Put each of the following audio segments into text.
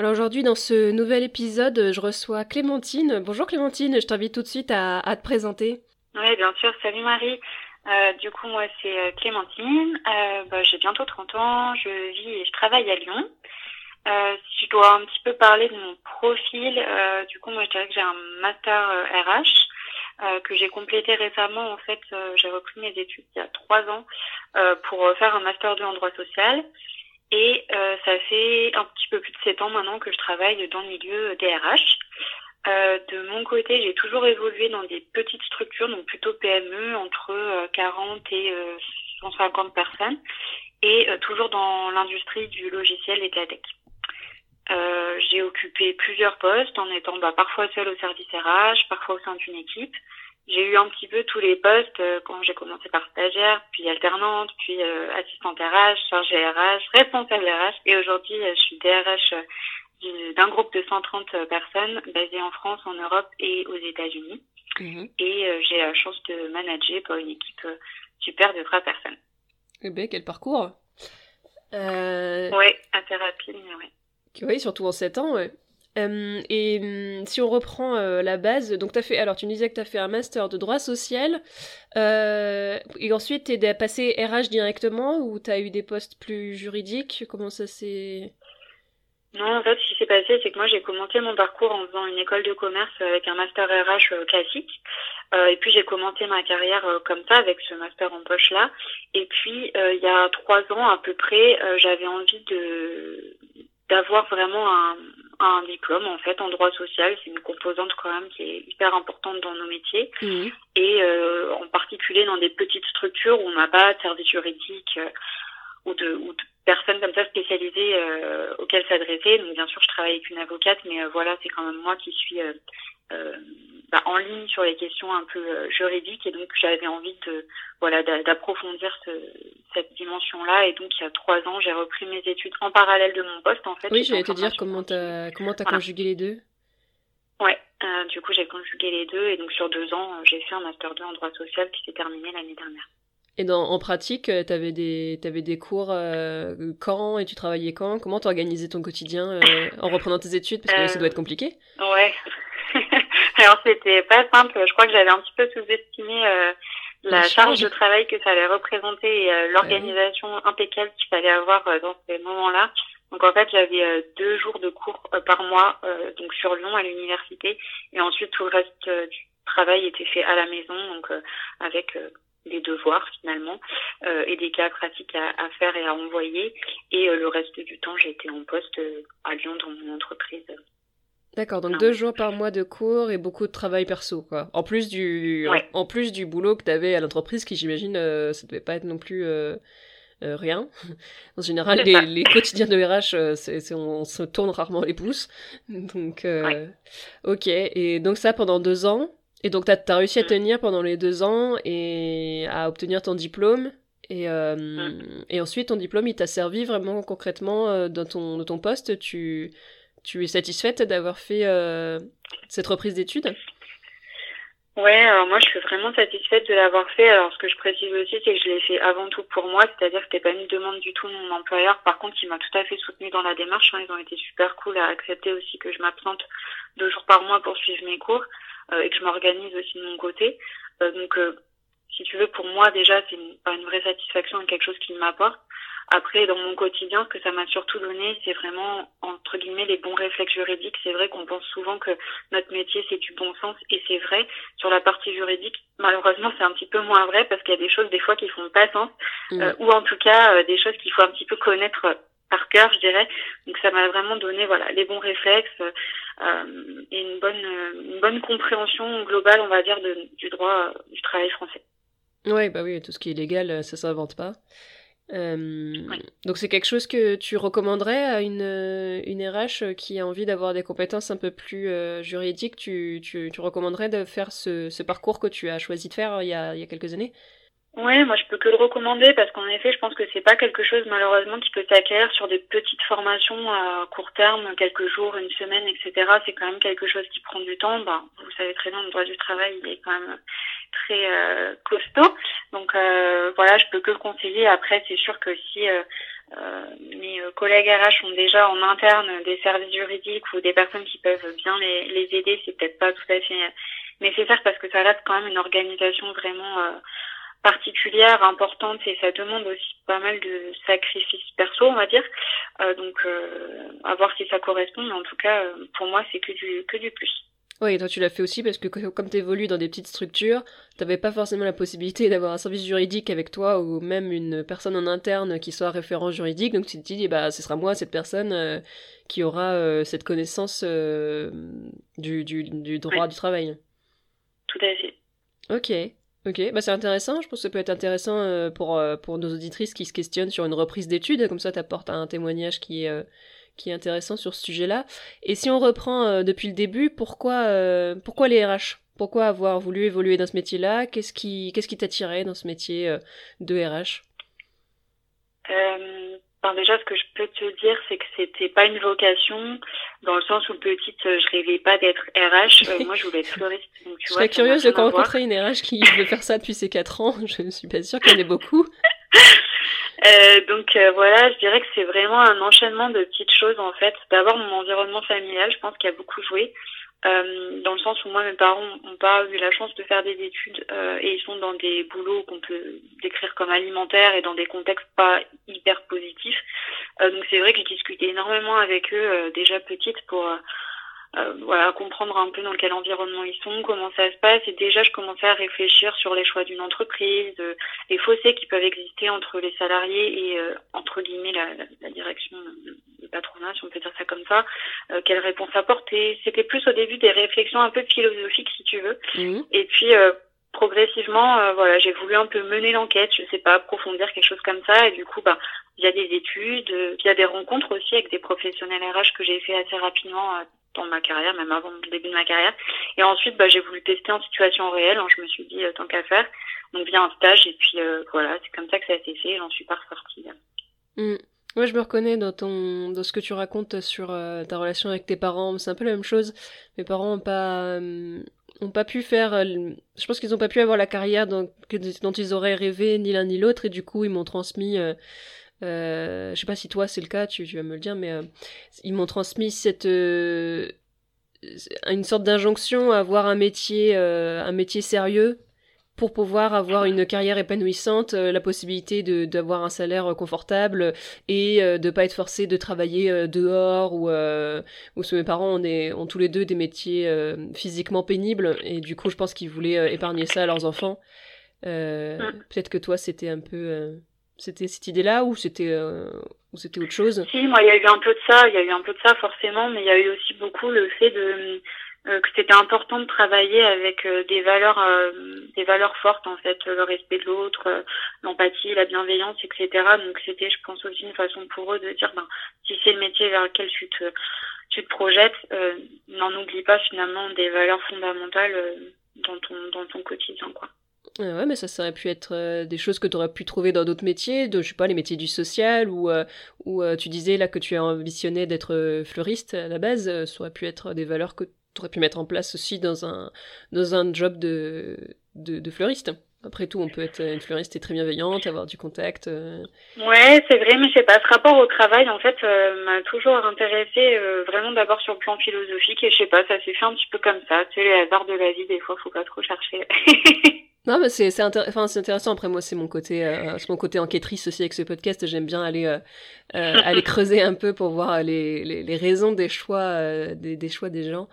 Alors aujourd'hui, dans ce nouvel épisode, je reçois Clémentine. Bonjour Clémentine, je t'invite tout de suite à, te présenter. Oui, bien sûr. Salut Marie. Euh, du coup, moi, c'est euh, Clémentine. Euh, bah, j'ai bientôt 30 ans. Je vis et je travaille à Lyon. si je dois un petit peu parler de mon profil, du coup, moi, je dirais que j'ai un master RH que j'ai complété récemment. En fait, j'ai repris mes études il y a trois ans pour faire un master 2 en droit social. Et euh, ça fait un petit peu plus de sept ans maintenant que je travaille dans le milieu DRH. Euh, de mon côté, j'ai toujours évolué dans des petites structures, donc plutôt PME, entre 40 euh, et 150 euh, personnes, et toujours dans l'industrie du logiciel et de la tech. j'ai occupé plusieurs postes en étant bah, parfois seule au service RH, parfois au sein d'une équipe. J'ai eu un petit peu tous les postes euh, quand j'ai commencé par stagiaire, puis alternante, puis euh, assistante RH, chargée RH, responsable RH, et aujourd'hui euh, je suis DRH d'un groupe de 130 personnes basées en France, en Europe et aux États-Unis. Mhm. Et j'ai la chance de manager pour une équipe super de trois personnes. Eh bien, quel parcours. Oui, assez rapide, mais oui. Oui, surtout en 7 ans, ouais. Euh, et hum, si on reprend euh, la base, donc as fait, alors tu nous disais que tu as fait un master de droit social, euh, et ensuite tu es passé RH directement ou tu as eu des postes plus juridiques? Comment ça s'est. Non, en fait, ce qui s'est passé, c'est que moi j'ai commencé mon parcours en faisant une école de commerce avec un master RH classique. et puis j'ai commencé ma carrière comme ça avec ce master en poche là. Et puis il y a trois ans à peu près, j'avais envie de d'avoir vraiment un, un diplôme en fait en droit social. C'est une composante quand même qui est hyper importante dans nos métiers mhm. et euh, en particulier dans des petites structures où on n'a pas de service juridique euh, ou, de, ou de personnes comme ça spécialisées euh, auxquelles s'adresser. Donc bien sûr je travaille avec une avocate, mais voilà c'est quand même moi qui suis bah, en ligne sur les questions un peu juridiques et donc j'avais envie de voilà d'approfondir cette dimension-là et donc il y a trois ans j'ai repris mes études en parallèle de mon poste en fait. Oui, j'allais te dire comment t'as comment as conjugué les deux? Ouais, euh, du coup j'ai conjugué les deux et donc sur deux ans j'ai fait un master 2 en droit social qui s'est terminé l'année dernière. Et dans, en pratique, euh, tu avais des, avais des cours euh, quand et tu travaillais quand? Comment t'organisais ton quotidien en reprenant tes études? Parce que ça doit être compliqué. Ouais. Alors c'était pas simple. Je crois que j'avais un petit peu sous-estimé la charge de travail que ça allait représenter et euh, l'organisation impeccable qu'il fallait avoir euh, dans ces moments-là. Donc en fait, j'avais euh, deux jours de cours par mois, donc sur Lyon à l'université, et ensuite tout le reste du travail était fait à la maison, donc avec des devoirs finalement et des cas pratiques à, à, faire et à envoyer. Et le reste du temps, j'étais en poste à Lyon dans mon entreprise D'accord, donc deux jours par mois de cours et beaucoup de travail perso, quoi. En plus du, en, plus du boulot que tu avais à l'entreprise, qui j'imagine, euh, ça devait pas être non plus euh, euh, rien. En général, les, les, quotidiens de RH, on, se tourne rarement les pouces. Donc, ok. Et donc ça pendant deux ans. Et donc, tu as, réussi à mm. tenir pendant les deux ans et à obtenir ton diplôme. Et, mm. et ensuite, ton diplôme, il t'a servi vraiment concrètement dans, ton, dans ton poste. Tu tu es satisfaite d'avoir fait euh, cette reprise d'études? Ouais, alors moi je suis vraiment satisfaite de l'avoir fait. Alors ce que je précise aussi, c'est que je l'ai fait avant tout pour moi, c'est-à-dire que c'était pas une demande du tout de mon employeur. Par contre, il m'a tout à fait soutenue dans la démarche. Hein. Ils ont été super cool à accepter aussi que je m'absente deux jours par mois pour suivre mes cours euh, et que je m'organise aussi de mon côté. Euh, donc, si tu veux, pour moi déjà, c'est pas une vraie satisfaction et quelque chose qui m'apporte. Après, dans mon quotidien, ce que ça m'a surtout donné, c'est vraiment, entre guillemets, les bons réflexes juridiques. C'est vrai qu'on pense souvent que notre métier, c'est du bon sens, et c'est vrai. Sur la partie juridique, malheureusement, c'est un petit peu moins vrai, parce qu'il y a des choses, des fois, qui font pas sens, mmh. euh, ou en tout cas, euh, des choses qu'il faut un petit peu connaître par cœur, je dirais. Donc ça m'a vraiment donné voilà les bons réflexes euh, et une bonne une bonne compréhension globale, on va dire, de, du droit du travail français. Oui, bah oui, tout ce qui est légal, ça s'invente pas. Donc c'est quelque chose que tu recommanderais à une, une RH qui a envie d'avoir des compétences un peu plus juridiques? Tu, tu, tu, recommanderais de faire ce, ce, parcours que tu as choisi de faire il y a, il y a quelques années? Oui, moi je peux que le recommander parce qu'en effet, je pense que c'est pas quelque chose malheureusement qui peut s'acquérir sur des petites formations à court terme, quelques jours, une semaine, etc. C'est quand même quelque chose qui prend du temps. Bah, vous savez très bien, le droit du travail il est quand même très euh, costaud. Donc euh, voilà, je peux que le conseiller. Après, c'est sûr que si euh, mes collègues RH ont déjà en interne des services juridiques ou des personnes qui peuvent bien les, les aider, c'est peut-être pas tout à fait nécessaire parce que ça reste quand même une organisation vraiment particulière, importante et ça demande aussi pas mal de sacrifices perso, on va dire. Euh, donc euh, à voir si ça correspond, mais en tout cas pour moi c'est que du que du plus. Oui, et toi tu l'as fait aussi parce que comme tu évolues dans des petites structures, t'avais pas forcément la possibilité d'avoir un service juridique avec toi ou même une personne en interne qui soit référent juridique, donc tu te dis bah ce sera moi cette personne euh, qui aura cette connaissance du, du, du droit du travail. Tout à fait. Ok. Ok, bah c'est intéressant. Je pense que ça peut être intéressant euh, pour, euh, pour nos auditrices qui se questionnent sur une reprise d'études. Comme ça, tu apportes un témoignage qui est, euh, qui est intéressant sur ce sujet-là. Et si on reprend depuis le début, pourquoi, pourquoi les RH Pourquoi avoir voulu évoluer dans ce métier-là? Qu'est-ce qui qu'est-ce qui t'attirait dans ce métier de RH Enfin, déjà, ce que je peux te dire, c'est que c'était pas une vocation, dans le sens où petite, je rêvais pas d'être RH. Euh, moi, je voulais être fleuriste. Donc, tu je serais curieuse de rencontrer une RH qui veut faire ça depuis ses 4 ans. Je ne suis pas sûre qu'il y en ait beaucoup. Euh, donc euh, voilà, je dirais que c'est vraiment un enchaînement de petites choses en fait. D'abord mon environnement familial, je pense qu'il a beaucoup joué. Euh, dans le sens où moi mes parents n'ont pas eu la chance de faire des études euh, et ils sont dans des boulots qu'on peut décrire comme alimentaires et dans des contextes pas hyper positifs. Euh, donc c'est vrai que j'ai discuté énormément avec eux déjà petite pour euh, voilà, comprendre un peu dans quel environnement ils sont, comment ça se passe. Et déjà, je commençais à réfléchir sur les choix d'une entreprise, euh, les fossés qui peuvent exister entre les salariés et, euh, entre guillemets, la, la, direction, le patronat, si on peut dire ça comme ça. Euh, quelle réponse apporter C'était plus au début des réflexions un peu philosophiques, si tu veux. Mmh. Et puis, progressivement, voilà, j'ai voulu un peu mener l'enquête, je sais pas, approfondir quelque chose comme ça. Et du coup, bah, via des études, via des rencontres aussi avec des professionnels RH que j'ai fait assez rapidement dans ma carrière, même avant le début de ma carrière. Et ensuite, bah, j'ai voulu tester en situation réelle. Hein, je me suis dit, euh, tant qu'à faire. Donc, via un stage. Et puis, euh, voilà, c'est comme ça que ça été fait. Et j'en suis pas ressortie. Mmh. Ouais, je me reconnais dans ton dans ce que tu racontes sur euh, ta relation avec tes parents. C'est un peu la même chose. Mes parents ont pas ont pas pu faire. je pense qu'ils ont pas pu avoir la carrière dont ils auraient rêvé ni l'un ni l'autre. Et du coup, ils m'ont transmis euh, je sais pas si toi c'est le cas, tu, vas me le dire, mais euh, ils m'ont transmis cette euh, une sorte d'injonction à avoir un métier, un métier sérieux pour pouvoir avoir une carrière épanouissante, la possibilité de d'avoir un salaire confortable et de pas être forcé de travailler dehors ou ou mes parents ont, ont tous les deux des métiers physiquement pénibles et du coup je pense qu'ils voulaient épargner ça à leurs enfants. Peut-être que toi c'était un peu c'était cette idée-là ou c'était euh, ou c'était autre chose? Si, moi, il y a eu un peu de ça. Il y a eu un peu de ça forcément, mais il y a eu aussi beaucoup le fait de euh, que c'était important de travailler avec euh, des valeurs des valeurs fortes en fait, le respect de l'autre, l'empathie, la bienveillance, etc. Donc c'était, je pense aussi une façon pour eux de dire, ben si c'est le métier vers lequel tu te tu te projettes, n'en oublie pas finalement des valeurs fondamentales dans ton dans ton quotidien quoi. Ouais, mais ça, ça aurait pu être euh, des choses que tu aurais pu trouver dans d'autres métiers, de, je sais pas, les métiers du social, ou, euh, ou euh, tu disais là que tu as ambitionné d'être fleuriste à la base, ça aurait pu être des valeurs que tu aurais pu mettre en place aussi dans un, dans un job de, de, fleuriste. Après tout, on peut être une fleuriste et très bienveillante, avoir du contact. Ouais, c'est vrai, mais je sais pas. Ce rapport au travail, en fait, m'a toujours intéressé vraiment d'abord sur le plan philosophique et je sais pas, ça s'est fait un petit peu comme ça. Sais, les hasards de la vie, des fois, faut pas trop chercher. Non, mais c'est c'est intéressant. Après, moi, c'est mon côté euh, c'est mon côté enquêtrice aussi avec ce podcast. J'aime bien aller euh, euh aller creuser un peu pour voir les, les, les raisons des choix euh, des, des, choix des gens.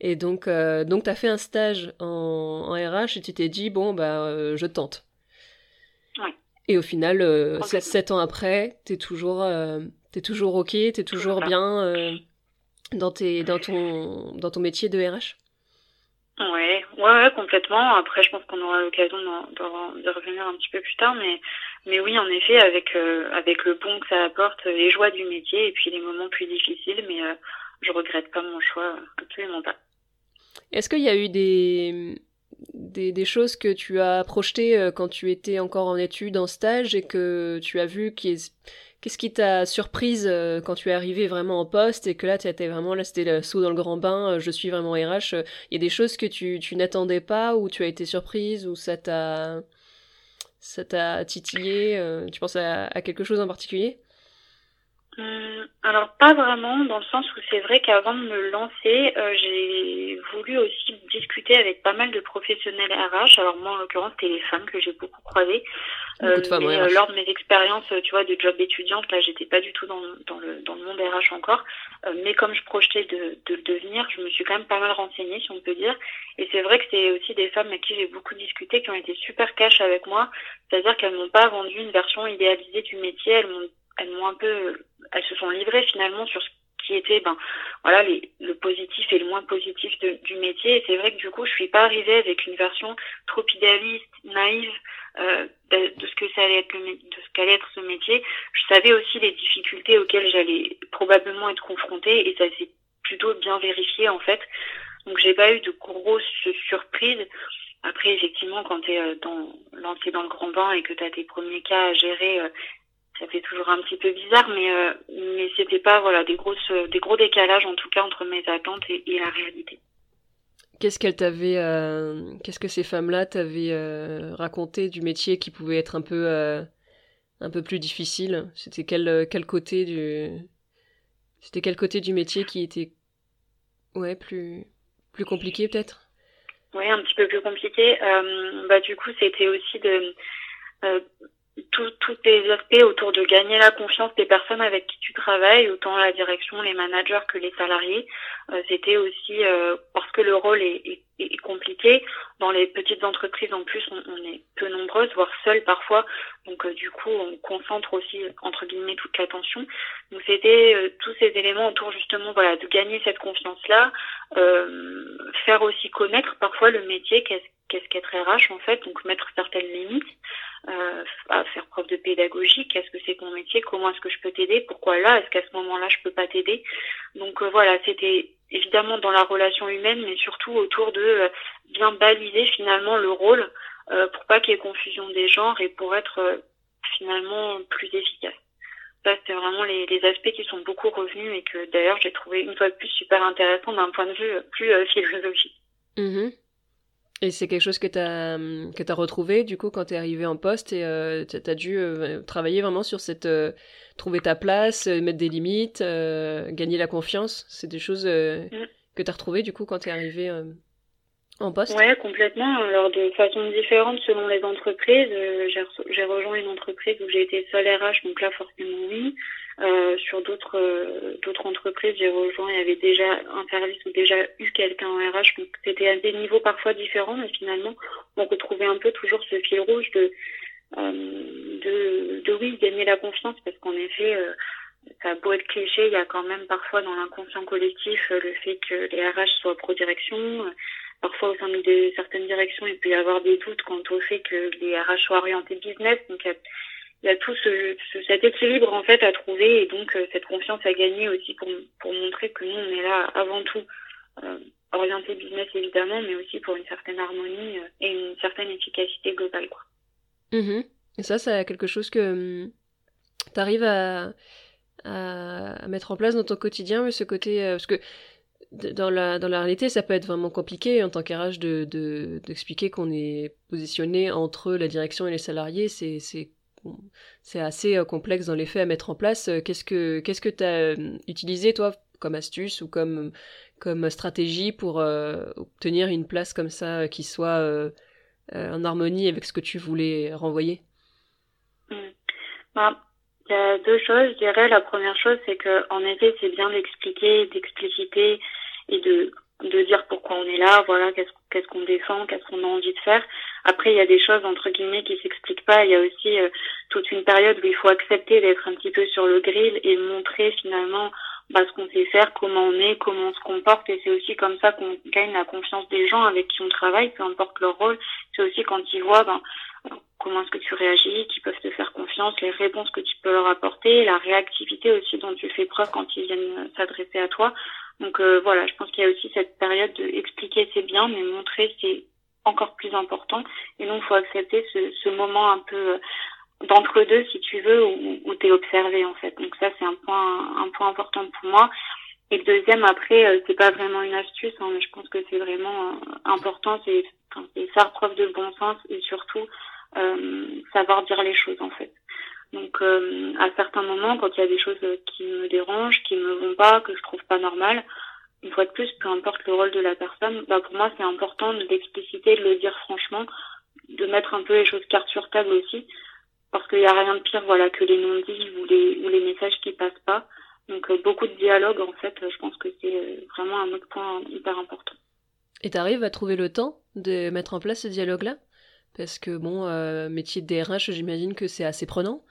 Et donc donc t'as fait un stage en, en RH et tu t'es dit bon bah je tente. Ouais. Et au final, sept ans après, t'es toujours t'es toujours ok, t'es toujours bien dans tes dans ton dans ton métier de RH. Ouais, ouais, complètement. Après, je pense qu'on aura l'occasion de, revenir un petit peu plus tard, mais Mais oui, en effet, avec avec le bon que ça apporte, les joies du métier et puis les moments plus difficiles, mais je regrette pas mon choix, absolument pas. Est-ce qu'il y a eu des, des, choses que tu as projetées quand tu étais encore en études, en stage, et que tu as vu qui Qu'est-ce qui t'a surprise euh, quand tu es arrivé vraiment en poste et que là tu étais vraiment là c'était le saut dans le grand bain, euh, je suis vraiment RH, euh, il y a des choses que tu, tu n'attendais pas ou tu as été surprise ou ça t'a ça t'a titillé, tu penses à, quelque chose en particulier? Alors pas vraiment, dans le sens où c'est vrai qu'avant de me lancer, j'ai voulu aussi discuter avec pas mal de professionnels RH. Alors moi en l'occurrence c'était les femmes que j'ai beaucoup croisées. Euh, mais, euh, lors de mes expériences, tu vois, de job étudiante, là, j'étais pas du tout dans, dans, le, dans le monde RH encore. Euh, mais comme je projetais de, de le devenir, je me suis quand même pas mal renseignée, si on peut dire. Et c'est vrai que c'est aussi des femmes avec qui j'ai beaucoup discuté qui ont été super cash avec moi. C'est-à-dire qu'elles m'ont pas vendu une version idéalisée du métier. Elles m'ont, elles m'ont un peu, elles se sont livrées finalement sur ce qui était ben voilà le positif et le moins positif du métier. Et c'est vrai que du coup je suis pas arrivée avec une version trop idéaliste naïve euh, de, de, ce que ça allait être le, de ce qu'allait être ce métier. Je savais aussi les difficultés auxquelles j'allais probablement être confrontée et ça s'est plutôt bien vérifié en fait. Donc j'ai pas eu de grosses surprises. Après effectivement quand tu es euh, dans lancé dans le grand bain et que tu as tes premiers cas à gérer euh, ça fait toujours un petit peu bizarre, mais euh, mais c'était pas voilà des grosses des gros décalages en tout cas entre mes attentes et, la réalité. Qu'est-ce qu'elle t'avait, euh, qu'est-ce que ces femmes-là t'avaient euh, raconté du métier qui pouvait être un peu un peu plus difficile? C'était quel quel côté du c'était quel côté du métier qui était ouais plus plus compliqué peut-être? Oui, un petit peu plus compliqué. bah du coup, c'était aussi de tous les aspects autour de gagner la confiance des personnes avec qui tu travailles, autant la direction, les managers que les salariés. Euh, c'était aussi euh, parce que le rôle est, est, est, compliqué. Dans les petites entreprises, en plus, on, on est peu nombreuses, voire seules parfois. Donc, euh, du coup, on concentre aussi entre guillemets toute l'attention. Donc, c'était tous ces éléments autour justement, voilà, de gagner cette confiance-là, faire aussi connaître parfois le métier, qu'est-ce qu'est-ce qu'être RH en fait, donc mettre certaines limites euh, à faire preuve de pédagogie. Qu'est-ce que c'est mon métier Comment est-ce que je peux t'aider Pourquoi là Est-ce qu'à ce, moment-là je peux pas t'aider Donc euh, voilà, c'était évidemment dans la relation humaine, mais surtout autour de euh, bien baliser finalement le rôle euh, pour pas qu'il y ait confusion des genres et pour être finalement plus efficace. Ça, c'est vraiment les, les, aspects qui sont beaucoup revenus et que d'ailleurs j'ai trouvé une fois de plus super intéressant d'un point de vue plus philosophique. Mmh et c'est quelque chose que tu as, que as retrouvé, du coup, quand tu es arrivé en poste et euh, tu as dû euh, travailler vraiment sur cette. Euh, trouver ta place, euh, mettre des limites, gagner la confiance. C'est des choses mm. que tu as retrouvées, du coup, quand tu es arrivé en poste? Oui, complètement. Alors, de façon différente selon les entreprises. j'ai rejoint une entreprise où j'ai été seule RH, donc là, forcément, oui. Euh, sur d'autres euh, d'autres entreprises, j'ai rejoint, il y avait déjà un service ou déjà eu quelqu'un en RH, donc c'était à des niveaux parfois différents, mais finalement, on retrouvait un peu toujours ce fil rouge de euh, de, de oui gagner la confiance, parce qu'en effet, ça a beau être cliché, il y a quand même parfois dans l'inconscient collectif le fait que les RH soient pro-direction. Parfois, au sein de certaines directions, il peut y avoir des doutes quant au fait que les RH soient orientés business. Donc, il y a tout ce, cet équilibre en fait à trouver et donc euh, cette confiance à gagner aussi pour, pour montrer que nous on est là avant tout euh, orienté business évidemment mais aussi pour une certaine harmonie euh, et une certaine efficacité globale quoi. Mmh et ça c'est quelque chose que hum, tu arrives à, mettre en place dans ton quotidien ce côté parce que dans la, dans la réalité, ça peut être vraiment compliqué en tant qu'RH de, d'expliquer qu'on est positionné entre la direction et les salariés. C'est, c'est assez euh, complexe dans les faits à mettre en place. Euh, qu'est-ce que qu'est-ce que tu as euh, utilisé toi comme astuce ou comme comme stratégie pour obtenir une place comme ça qui soit en harmonie avec ce que tu voulais renvoyer? Bah, Il y a deux choses, je dirais. La première chose, c'est que en effet, c'est bien d'expliquer, d'expliciter et de de dire pourquoi on est là, voilà, qu'est-ce qu'est-ce qu'on défend, qu'est-ce qu'on a envie de faire. Après, il y a des choses entre guillemets qui s'expliquent pas. Il y a aussi euh, toute une période où il faut accepter d'être un petit peu sur le grill et montrer finalement bah, ce qu'on sait faire, comment on est, comment on se comporte. Et c'est aussi comme ça qu'on gagne la confiance des gens avec qui on travaille, peu importe leur rôle. C'est aussi quand ils voient ben, comment est-ce que tu réagis, qui peuvent te faire confiance, les réponses que tu peux leur apporter, la réactivité aussi dont tu fais preuve quand ils viennent s'adresser à toi. Donc euh, voilà, je pense qu'il y a aussi cette période de expliquer c'est bien, mais montrer c'est encore plus important. Et donc, il faut accepter ce, ce moment un peu euh, d'entre-deux, si tu veux, où, où tu es observé, en fait. Donc ça, c'est un point, un point important pour moi. Et le deuxième, après, euh, c'est pas vraiment une astuce, hein, mais je pense que c'est vraiment euh, important, c'est enfin, faire preuve de bon sens et surtout euh, savoir dire les choses, en fait. Donc, euh, à certains moments, quand il y a des choses qui me dérangent, qui me vont pas, que je trouve pas normales, une fois de plus, peu importe le rôle de la personne, bah pour moi c'est important de l'expliciter, de le dire franchement, de mettre un peu les choses carte sur table aussi, parce qu'il n'y a rien de pire voilà que les non-dits ou les, ou les messages qui passent pas. Donc euh, beaucoup de dialogue en fait, je pense que c'est euh, vraiment un autre point hyper important. Et tu arrives à trouver le temps de mettre en place ce dialogue-là? Parce que bon, euh, métier de DRH, j'imagine que c'est assez prenant.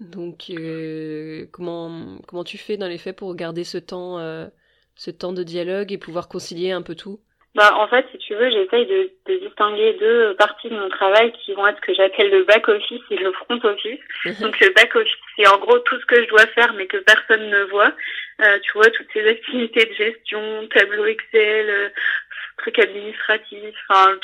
Donc euh, comment comment tu fais dans les faits pour garder ce temps euh, ce temps de dialogue et pouvoir concilier un peu tout? Bah, en fait, si tu veux, j'essaye de, de, distinguer deux parties de mon travail qui vont être ce que j'appelle le back office et le front office. Donc le back office, c'est en gros tout ce que je dois faire mais que personne ne voit. Euh, tu vois, toutes ces activités de gestion, tableau Excel, trucs administratifs, enfin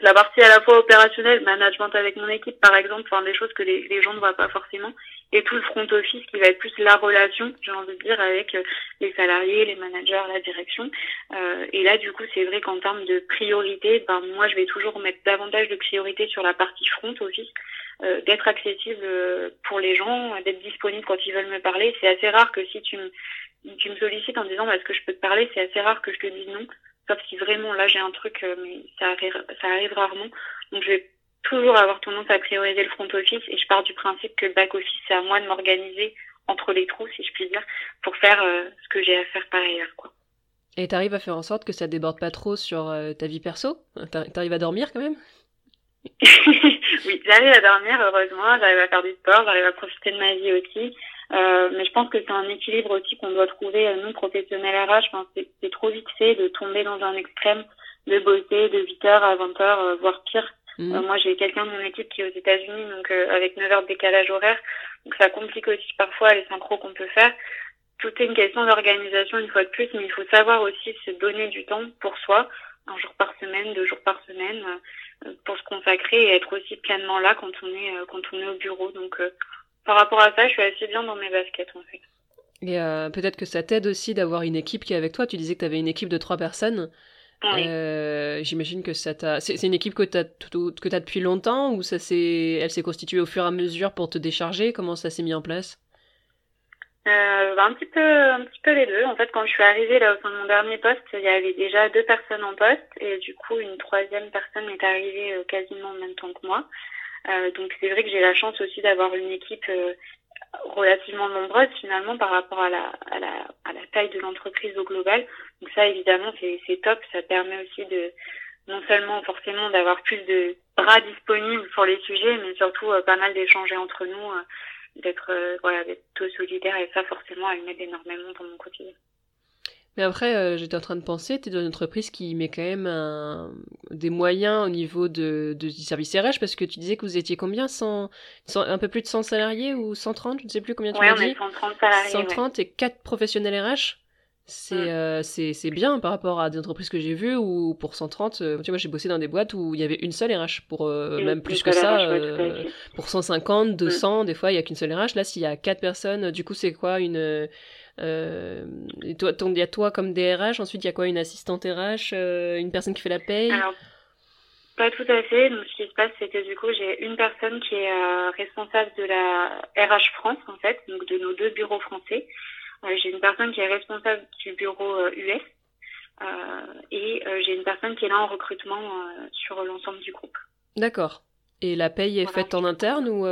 la partie à la fois opérationnelle, management avec mon équipe par exemple, enfin des choses que les, gens ne voient pas forcément, et tout le front office qui va être plus la relation, j'ai envie de dire, avec euh, les salariés, les managers, la direction. Euh, et là du coup c'est vrai qu'en termes de priorité, ben moi je vais toujours mettre davantage de priorité sur la partie front office, euh, d'être accessible euh, pour les gens, d'être disponible quand ils veulent me parler. C'est assez rare que si tu me tu me sollicites en disant bah, est-ce que je peux te parler, c'est assez rare que je te dise non sauf si vraiment là j'ai un truc, euh, mais ça arrive, ça arrive rarement. Donc je vais toujours avoir tendance à prioriser le front office et je pars du principe que le back office c'est à moi de m'organiser entre les trous, si je puis dire, pour faire euh, ce que j'ai à faire par ailleurs. Quoi. Et t'arrives à faire en sorte que ça déborde pas trop sur euh, ta vie perso? T'arrives à dormir quand même? Oui, j'arrive à dormir, heureusement, j'arrive à faire du sport, j'arrive à profiter de ma vie aussi. Euh, mais je pense que c'est un équilibre aussi qu'on doit trouver, euh, nous, professionnels RH. Enfin, c'est trop vite fait de tomber dans un extrême, de bosser de 8h à 20h, euh, voire pire. Mmh. Euh, moi, j'ai quelqu'un de mon équipe qui est aux États-Unis, donc euh, avec 9 heures de décalage horaire. Donc ça complique aussi parfois les synchros qu'on peut faire. Tout est une question d'organisation une fois de plus, mais il faut savoir aussi se donner du temps pour soi, un jour par semaine, deux jours par semaine, pour se consacrer et être aussi pleinement là quand on est quand on est au bureau. Donc par rapport à ça, je suis assez bien dans mes baskets en fait. Et euh, peut-être que ça t'aide aussi d'avoir une équipe qui est avec toi. Tu disais que tu avais une équipe de trois personnes. Oui. Euh, J'imagine que ça t'a. C'est une équipe que tu as, que as depuis longtemps ou ça s'est, elle s'est constituée au fur et à mesure pour te décharger? Comment ça s'est mis en place? Euh, bah, un petit peu, un petit peu les deux. En fait, quand je suis arrivée là au sein de mon dernier poste, il y avait déjà deux personnes en poste et du coup une troisième personne est arrivée quasiment en même temps que moi. Euh, donc c'est vrai que j'ai la chance aussi d'avoir une équipe euh, relativement nombreuse finalement par rapport à la, à la, à la taille de l'entreprise au global. Donc ça évidemment c'est top, ça permet aussi de non seulement forcément d'avoir plus de bras disponibles pour les sujets, mais surtout euh, pas mal d'échanger entre nous, euh, d'être euh, voilà, d'être solidaire et ça forcément elle m'aide énormément dans mon quotidien. Mais après, euh, j'étais en train de penser, tu es dans une entreprise qui met quand même un, des moyens au niveau de, de, du service RH, parce que tu disais que vous étiez combien? 100, 100, Un peu plus de 100 salariés ou 130 Je ne sais plus combien tu ouais, m'as dit. 130 salariés. 130 ouais. et 4 professionnels RH c'est Mm. euh, c'est c'est bien par rapport à des entreprises que j'ai vues où pour 130 euh, tu vois moi j'ai bossé dans des boîtes où il y avait une seule RH pour euh, même plus que ça RH, pour 150 200 des fois il y a qu'une seule RH là s'il y a quatre personnes du coup c'est quoi une euh, et toi il y a toi comme DRH ensuite il y a quoi une assistante RH euh, une personne qui fait la paye? Alors, pas tout à fait. Donc, ce qui se passe, c'est que du coup, j'ai une personne qui est euh, responsable de la RH France, en fait, donc de nos deux bureaux français. J'ai une personne qui est responsable du bureau US. Et j'ai une personne qui est là en recrutement sur l'ensemble du groupe. d'accord et la paye est Voilà. faite en interne ou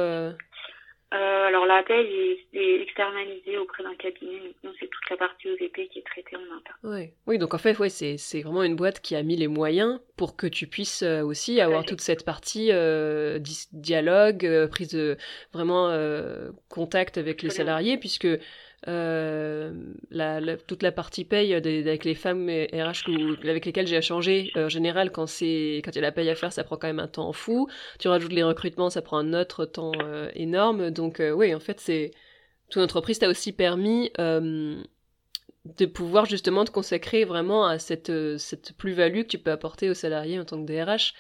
euh... Alors la paye est, est externalisée auprès d'un cabinet, mais nous c'est toute la partie OVP qui est traitée en interne. Ouais. Oui, donc en fait, ouais, c'est, vraiment une boîte qui a mis les moyens pour que tu puisses euh, aussi avoir toute cette partie euh, dialogue, prise de vraiment contact avec les salariés, puisque euh, toute la partie paye avec les femmes RH avec lesquelles j'ai échangé. en général, quand il y a la paye à faire, ça prend quand même un temps fou. Tu rajoutes les recrutements, ça prend un autre temps énorme. Donc oui, en fait, c'est ton entreprise t'a aussi permis de pouvoir justement te consacrer vraiment à cette, cette plus-value que tu peux apporter aux salariés en tant que DRH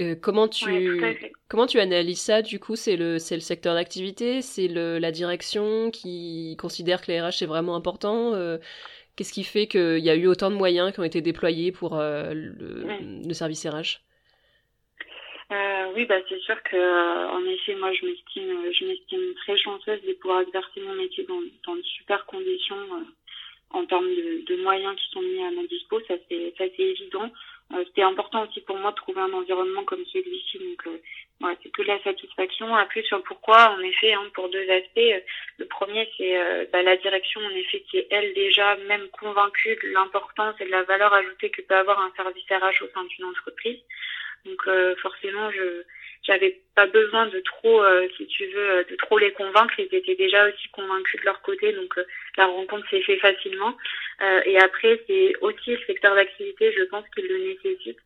euh, comment tu comment tu analyses ça du coup c'est le c'est le secteur d'activité c'est le la direction qui considère que les RH c'est vraiment important euh, qu'est-ce qui fait qu'il y a eu autant de moyens qui ont été déployés pour euh, le, service RH oui bah c'est sûr que en effet moi je m'estime je m'estime très chanceuse de pouvoir exercer mon métier dans, dans de super conditions en termes de, de, moyens qui sont mis à ma dispo. Ça c'est ça c'est évident c'était important aussi pour moi de trouver un environnement comme celui-ci. Donc, euh, voilà, c'est que de la satisfaction. Après, sur pourquoi, en effet, hein, pour deux aspects. Euh, le premier, c'est bah, la direction, en effet, qui est, elle, déjà même convaincue de l'importance et de la valeur ajoutée que peut avoir un service RH au sein d'une entreprise. Donc, forcément, je j'avais pas besoin de trop, euh, si tu veux, euh, de trop les convaincre. Ils étaient déjà aussi convaincus de leur côté, donc euh, la rencontre s'est fait facilement. et après, c'est aussi le secteur d'activité, je pense qu'il le nécessite.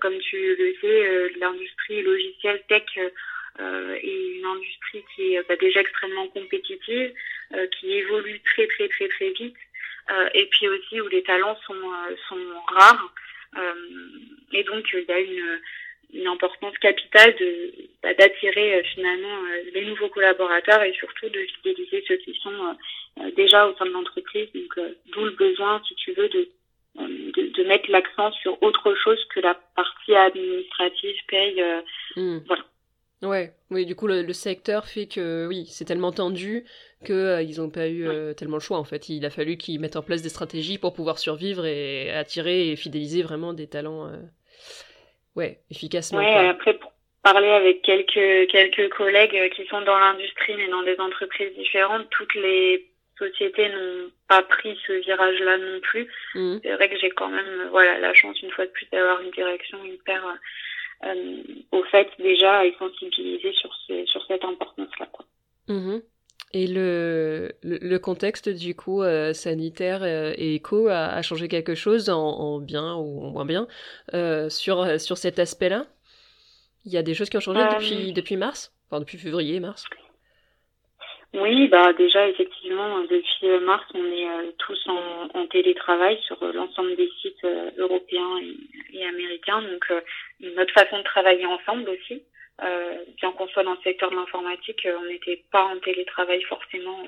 comme tu le sais, l'industrie logicielle tech est une industrie qui est bah, déjà extrêmement compétitive, qui évolue très très très très vite, et puis aussi où les talents sont sont rares. et donc il y a une une importance capitale de bah, d'attirer euh, finalement euh, les nouveaux collaborateurs et surtout de fidéliser ceux qui sont euh, déjà au sein de l'entreprise. Donc d'où le besoin, si tu veux, de de, de mettre l'accent sur autre chose que la partie administrative, paye, hmm. voilà. Ouais, oui, du coup, le, secteur fait que, oui, c'est tellement tendu qu'ils ils n'ont pas eu tellement le choix, en fait. Il a fallu qu'ils mettent en place des stratégies pour pouvoir survivre et attirer et fidéliser vraiment des talents ouais, efficacement. Ouais, après, pour parler avec quelques, quelques collègues euh, qui sont dans l'industrie, mais dans des entreprises différentes, toutes les sociétés n'ont pas pris ce virage-là non plus. Mmh. C'est vrai que j'ai quand même, euh, voilà, la chance une fois de plus d'avoir une direction hyper euh, au fait déjà et sensibilisée sur, ce, sur cette importance-là. Quoi. Mmh. Et le, le, contexte du coup euh, sanitaire euh, et éco a, a, changé quelque chose en, en, bien ou en moins bien euh, sur, sur cet aspect-là? Il y a des choses qui ont changé depuis, depuis mars? Enfin depuis février, mars? Oui, bah déjà effectivement depuis mars on est tous en, en, télétravail sur l'ensemble des sites européens et, et, américains, donc notre façon de travailler ensemble aussi. Euh, bien qu'on soit dans le secteur de l'informatique, euh, on n'était pas en télétravail forcément,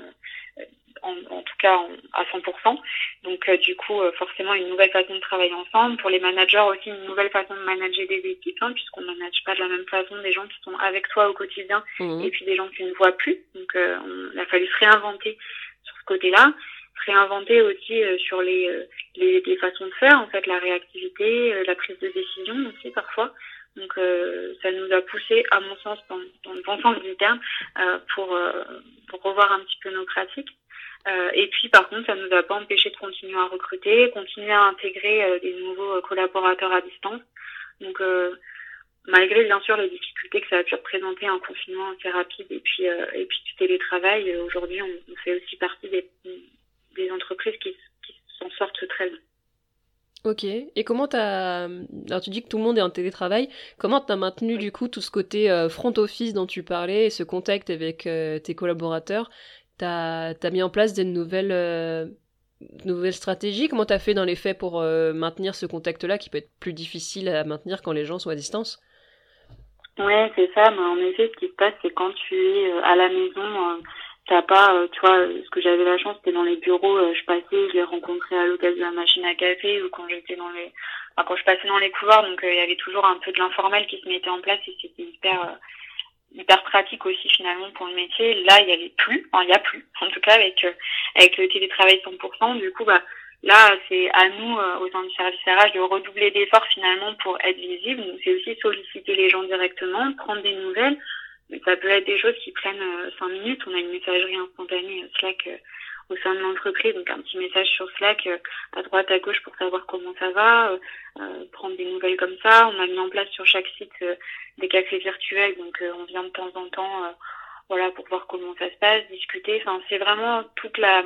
euh, en, en, tout cas à 100%. Donc du coup, forcément, une nouvelle façon de travailler ensemble. Pour les managers aussi, une nouvelle façon de manager des équipes, hein, puisqu'on ne manage pas de la même façon des gens qui sont avec toi au quotidien mmh. et puis des gens tu ne vois plus. Donc on a fallu se réinventer sur ce côté-là réinventer aussi sur les, les, les, façons de faire, en fait, la réactivité, la prise de décision aussi parfois. Donc euh, ça nous a poussé, à mon sens, dans, dans le bon sens du terme, euh, pour, euh, pour revoir un petit peu nos pratiques. Euh, et puis par contre, ça nous a pas empêché de continuer à recruter, continuer à intégrer euh, des nouveaux collaborateurs à distance. Donc malgré bien sûr les difficultés que ça a pu représenter un confinement assez rapide et puis et puis du télétravail, aujourd'hui on, on, fait aussi partie des, des entreprises qui, qui s'en sortent très bien. Ok. Et comment t'as... Alors tu dis que tout le monde est en télétravail. Comment t'as maintenu du coup tout ce côté euh, front office dont tu parlais et ce contact avec euh, tes collaborateurs? T'as as mis en place des nouvelles, euh, nouvelles stratégies? Comment t'as fait dans les faits pour maintenir ce contact-là qui peut être plus difficile à maintenir quand les gens sont à distance? Ouais, c'est ça. Mais en effet, ce qui se passe, c'est quand tu es à la maison t'as pas, euh, tu vois, ce que j'avais la chance, c'était dans les bureaux, euh, je passais, je les rencontrais à l'occasion de la machine à café ou quand j'étais dans les, enfin, quand je passais dans les couloirs, donc euh, il y avait toujours un peu de l'informel qui se mettait en place et c'était hyper, hyper pratique aussi finalement pour le métier. Là, il y avait plus, il y a plus, en tout cas avec avec le télétravail 100%. Du coup, bah là, c'est à nous au sein du service RH de redoubler d'efforts finalement pour être visible. Donc c'est aussi solliciter les gens directement, prendre des nouvelles ça peut être des choses qui prennent euh, cinq minutes. On a une messagerie instantanée euh, Slack euh, au sein de l'entreprise, donc un petit message sur Slack à droite, à gauche pour savoir comment ça va, prendre des nouvelles comme ça. On a mis en place sur chaque site des cafés virtuels, donc on vient de temps en temps voilà, pour voir comment ça se passe, discuter. Enfin, c'est vraiment toute la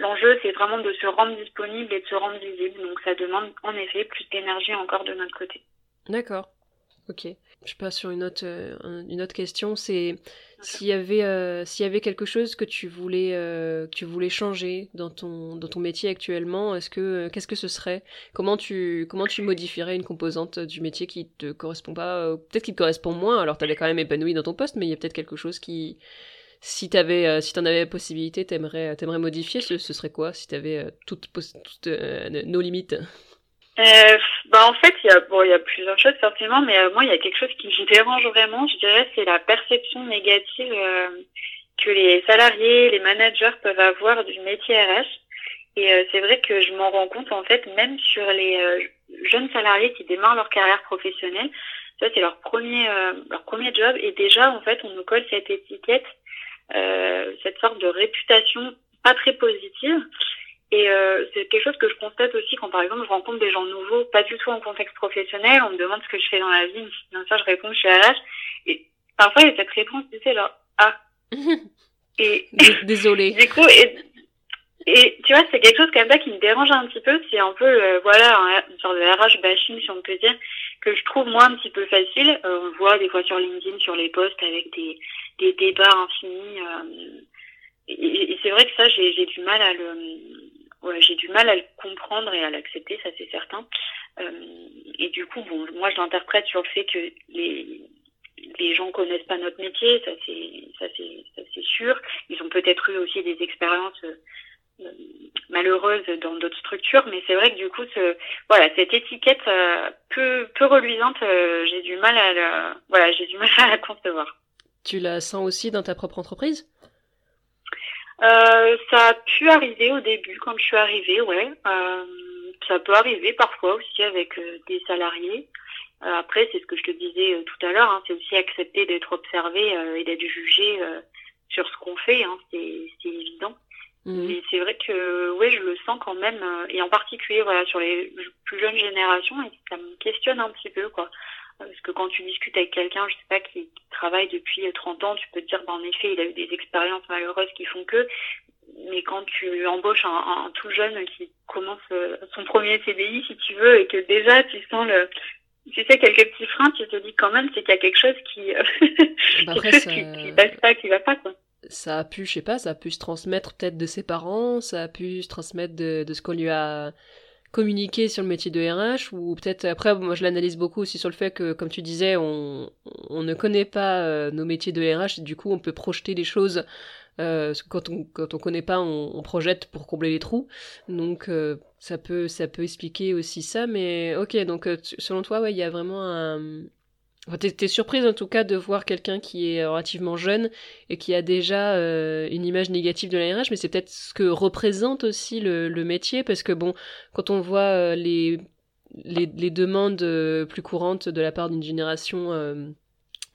l'enjeu, c'est vraiment de se rendre disponible et de se rendre visible. Donc, ça demande en effet plus d'énergie encore de notre côté. D'accord. Ok. Je passe sur une autre, euh, une autre question. C'est s'il y avait, euh, s'il y avait quelque chose que tu voulais, euh, que tu voulais changer dans ton, dans ton métier actuellement, est-ce que, qu'est-ce que ce serait? Comment tu, comment tu modifierais une composante du métier qui te correspond pas Peut-être qui te correspond moins. Alors, tu avais quand même épanoui dans ton poste, mais il y a peut-être quelque chose qui, si t'avais, si t'en avais la possibilité, t'aimerais, t'aimerais modifier. Ce, ce serait quoi? Si t'avais toutes, toutes nos limites? Euh, bah en fait, il y a bon, il y a plusieurs choses forcément, mais euh, moi, il y a quelque chose qui me dérange vraiment. Je dirais, c'est la perception négative euh, que les salariés, les managers peuvent avoir du métier RH. Et euh, c'est vrai que je m'en rends compte en fait, même sur les jeunes salariés qui démarrent leur carrière professionnelle. Ça, c'est leur premier leur premier job, et déjà en fait, on nous colle cette étiquette, cette sorte de réputation pas très positive. Et euh, c'est quelque chose que je constate aussi quand, par exemple, je rencontre des gens nouveaux, pas du tout en contexte professionnel. On me demande ce que je fais dans la vie. Bien sûr, je réponds, je suis RH. Et parfois, il y a cette réponse, tu sais, genre, ah. et désolé. du coup, et, et tu vois, c'est quelque chose comme ça qui me dérange un petit peu. C'est un peu, euh, voilà, une sorte de RH bashing, si on peut dire, que je trouve moi un petit peu facile. Euh, on le voit des fois sur LinkedIn, sur les posts, avec des, des débats infinis. Euh, et, et c'est vrai que ça, j'ai du mal à le ouais, j'ai du mal à le comprendre et à l'accepter, ça c'est certain. Euh, et du coup, bon, moi je l'interprète sur le fait que les les gens connaissent pas notre métier, ça c'est sûr. Ils ont peut-être eu aussi des expériences euh, malheureuses dans d'autres structures, mais c'est vrai que du coup, voilà, cette étiquette euh, peu peu reluisante, j'ai du mal à voilà, j'ai du mal à la concevoir. Tu la sens aussi dans ta propre entreprise? Euh, ça a pu arriver au début quand je suis arrivée, ouais. Euh, ça peut arriver parfois aussi avec euh, des salariés. Euh, après, c'est ce que je te disais tout à l'heure, hein, c'est aussi accepter d'être observé et d'être jugé sur ce qu'on fait, hein, c'est évident. Mmh. Mais c'est vrai que ouais, je le sens quand même, et en particulier voilà sur les plus jeunes générations, et ça me questionne un petit peu quoi. Parce que quand tu discutes avec quelqu'un, je sais pas, qui, travaille depuis 30 ans, tu peux te dire, bah, en effet, il a eu des expériences malheureuses qui font que. Mais quand tu embauches un, tout jeune qui commence euh, son premier CDI, si tu veux, et que déjà tu sens le, tu sais, quelques petits freins, tu te dis quand même, c'est qu'il y a quelque chose qui, euh, bah, quelque chose qui, qui passe pas, qui va pas, quoi ça a pu, je sais pas, ça a pu se transmettre peut-être de ses parents, ça a pu se transmettre de, de ce qu'on lui a communiquer sur le métier de RH ou peut-être après moi je l'analyse beaucoup aussi sur le fait que comme tu disais on, ne connaît pas euh, nos métiers de RH du coup on peut projeter des choses euh, quand on quand on connaît pas on, projette pour combler les trous. Donc euh, ça peut ça peut expliquer aussi ça mais ok donc selon toi ouais il y a vraiment un T'es, surprise en tout cas de voir quelqu'un qui est relativement jeune et qui a déjà euh, une image négative de la RH, mais c'est peut-être ce que représente aussi le, le métier, parce que bon, quand on voit euh, les, les, les, demandes euh, plus courantes de la part d'une génération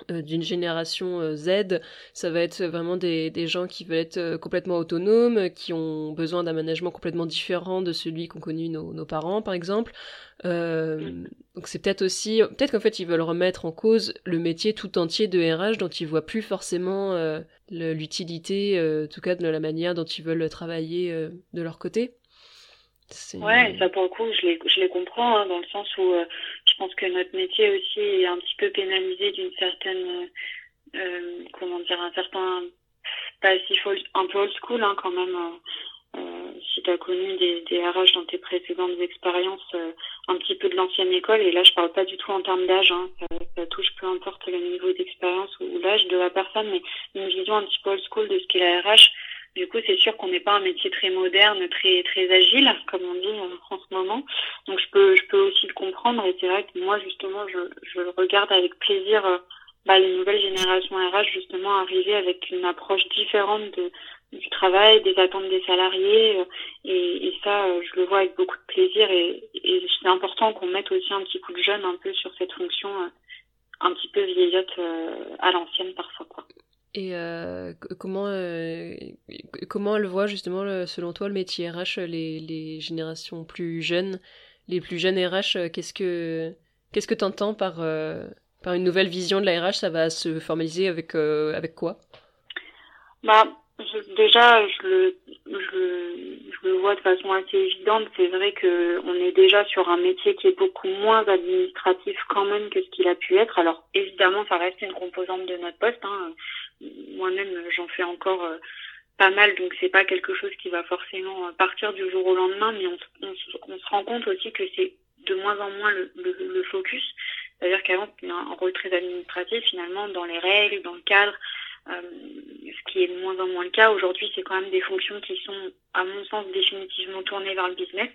d'une génération Z, ça va être vraiment des, des gens qui veulent être complètement autonomes, qui ont besoin d'un management complètement différent de celui qu'ont connu nos, nos parents, par exemple. Euh, donc c'est peut-être aussi, peut-être qu'en fait ils veulent remettre en cause le métier tout entier de RH dont ils voient plus forcément euh, l'utilité, euh, en tout cas de la manière dont ils veulent travailler euh, de leur côté. Ouais, ça pour le coup, je les, je les comprends, hein, dans le sens où euh, pense que notre métier aussi est un petit peu pénalisé d'une certaine, comment dire, un certain passif un peu old school hein, quand même. Euh, si tu as connu des, RH dans tes précédentes expériences, euh, un petit peu de l'ancienne école, et là je parle pas du tout en termes d'âge, hein, ça, touche peu importe le niveau d'expérience ou, l'âge de la personne, mais une vision un petit peu old school de ce qu'est la RH. Du coup, c'est sûr qu'on n'est pas un métier très moderne, très très agile, comme on dit en ce moment. Donc je peux je peux aussi le comprendre, et c'est vrai que moi justement je, je regarde avec plaisir. Euh, bah, les nouvelles générations RH justement arriver avec une approche différente de, du travail, des attentes des salariés. Euh, et, et, ça, euh, je le vois avec beaucoup de plaisir. Et, et c'est important qu'on mette aussi un petit coup de jeune un peu sur cette fonction euh, un petit peu vieillotte à l'ancienne parfois. Quoi. Et euh, comment, euh, comment elle voit justement, selon toi, le métier RH, les, les générations plus jeunes, les plus jeunes RH, qu'est-ce que qu'est-ce que tu entends par, par une nouvelle vision de la RH, ça va se formaliser avec, avec quoi? Bah, déjà, je le, je, je, le vois de façon assez évidente. C'est vrai que on est déjà sur un métier qui est beaucoup moins administratif quand même que ce qu'il a pu être. Alors évidemment, ça reste une composante de notre poste. Hein. Moi-même, j'en fais encore euh, pas mal, donc c'est pas quelque chose qui va forcément partir du jour au lendemain. Mais on, on, se rend compte aussi que c'est de moins en moins le, le, le focus. C'est-à-dire qu'avant, un rôle très administratif finalement dans les règles, dans le cadre. Euh, ce qui est de moins en moins le cas. Aujourd'hui, c'est quand même des fonctions qui sont, à mon sens, définitivement tournées vers le business.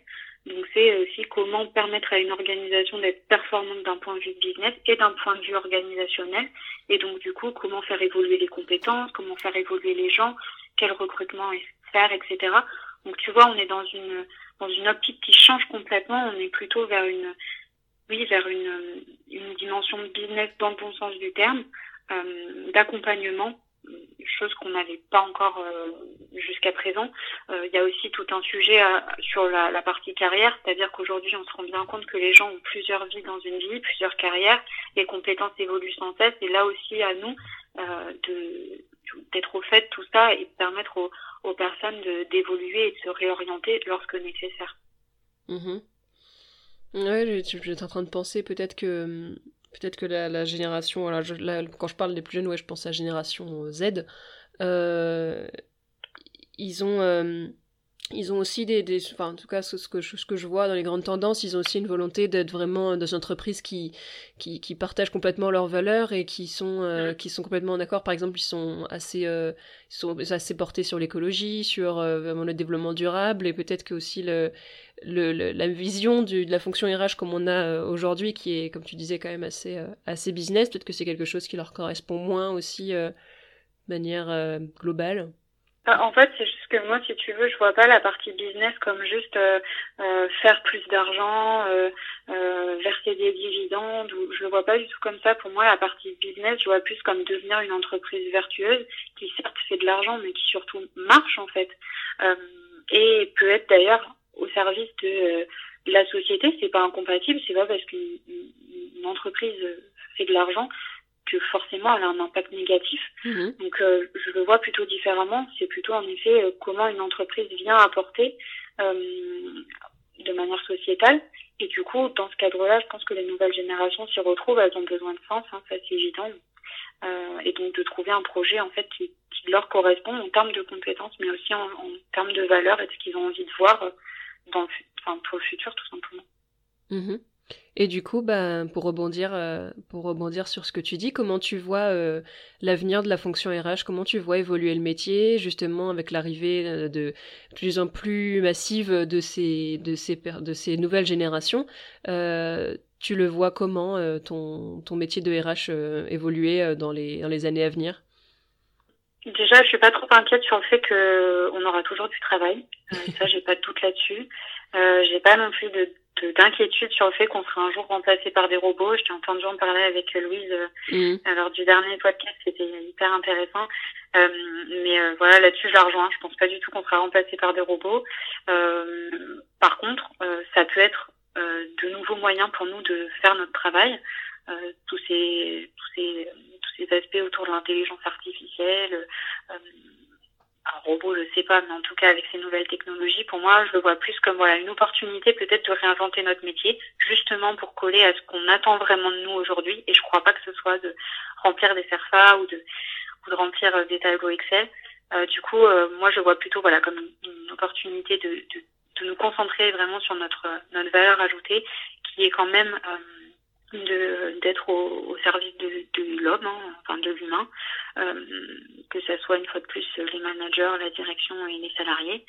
Donc c'est aussi comment permettre à une organisation d'être performante d'un point de vue business et d'un point de vue organisationnel. Et donc du coup, comment faire évoluer les compétences, comment faire évoluer les gens, quel recrutement faire, etc. Donc tu vois, on est dans une dans une optique qui change complètement. On est plutôt vers une oui vers une une dimension de business dans le bon sens du terme, d'accompagnement chose qu'on n'avait pas encore euh, jusqu'à présent. Euh, il y a aussi tout un sujet sur la, partie carrière, c'est-à-dire qu'aujourd'hui on se rend bien compte que les gens ont plusieurs vies dans une vie, plusieurs carrières, les compétences évoluent sans cesse, et là aussi à nous d'être au fait de tout ça et de permettre aux, personnes d'évoluer et de se réorienter lorsque nécessaire. Mmh. Ouais, en train de penser peut-être que hum, Peut-être que la, génération, quand je parle des plus jeunes, ouais, je pense à la génération Z. Euh, ils ont, euh, ils ont aussi des, des, enfin en tout cas ce, que je, ce que je vois dans les grandes tendances, ils ont aussi une volonté d'être vraiment dans une entreprise qui, qui, qui partagent complètement leurs valeurs et qui sont, euh, qui sont complètement en accord. Par exemple, ils sont assez, euh, ils sont assez portés sur l'écologie, sur euh, vraiment le développement durable et peut-être que aussi le, le, la vision du, de la fonction RH comme on a aujourd'hui, qui est, comme tu disais, quand même assez, assez business. Peut-être que c'est quelque chose qui leur correspond moins aussi de manière globale. En fait, c'est que moi, si tu veux, je vois pas la partie business comme juste euh, euh faire plus d'argent, euh, euh, verser des dividendes. Ou, je le vois pas du tout comme ça. Pour moi, la partie business, je vois plus comme devenir une entreprise vertueuse qui certes fait de l'argent, mais qui surtout marche en fait, euh, et peut être d'ailleurs au service de, de la société. C'est pas incompatible. C'est pas parce qu'une entreprise fait de l'argent que forcément elle a un impact négatif. Mhm. Donc euh, je le vois plutôt différemment. C'est plutôt en effet euh, comment une entreprise vient apporter euh, de manière sociétale. Et du coup, dans ce cadre-là, je pense que les nouvelles générations s'y retrouvent. Elles ont besoin de sens, hein, ça c'est évident. et donc de trouver un projet en fait qui, qui, leur correspond en termes de compétences, mais aussi en, en termes de valeurs et de ce qu'ils ont envie de voir dans le, enfin, pour le futur tout simplement. Mhm. Et du coup, bah, pour, rebondir, euh, pour rebondir sur ce que tu dis, comment tu vois euh, l'avenir de la fonction RH Comment tu vois évoluer le métier, justement, avec l'arrivée euh, de plus en plus massive de ces, de ces, de ces nouvelles générations Tu le vois comment, ton, ton métier de RH évoluer dans, les, dans les années à venir? Déjà, je suis pas trop inquiète sur le fait qu'on aura toujours du travail. ça, j'ai pas de doute là-dessus. Euh, j'ai pas non plus de d'inquiétude sur le fait qu'on sera un jour remplacé par des robots. J'étais entendu en parler avec Louise mmh. lors du dernier podcast, c'était hyper intéressant. Euh, mais euh, voilà, là-dessus, je la rejoins. Je pense pas du tout qu'on sera remplacé par des robots. Euh, par contre, euh, ça peut être de nouveaux moyens pour nous de faire notre travail. tous ces tous ces tous ces aspects autour de l'intelligence artificielle un robot, je sais pas, mais en tout cas avec ces nouvelles technologies, pour moi, je le vois plus comme voilà une opportunité peut-être de réinventer notre métier, justement pour coller à ce qu'on attend vraiment de nous aujourd'hui. Et je crois pas que ce soit de remplir des CERFA ou de ou de remplir euh, des tableaux Excel. Euh, du coup, euh, moi, je vois plutôt voilà comme une, opportunité de, de, de, nous concentrer vraiment sur notre notre valeur ajoutée, qui est quand même euh, d'être au, au, service de, de l'homme, hein, enfin de l'humain, euh, que ça soit une fois de plus les managers, la direction et les salariés.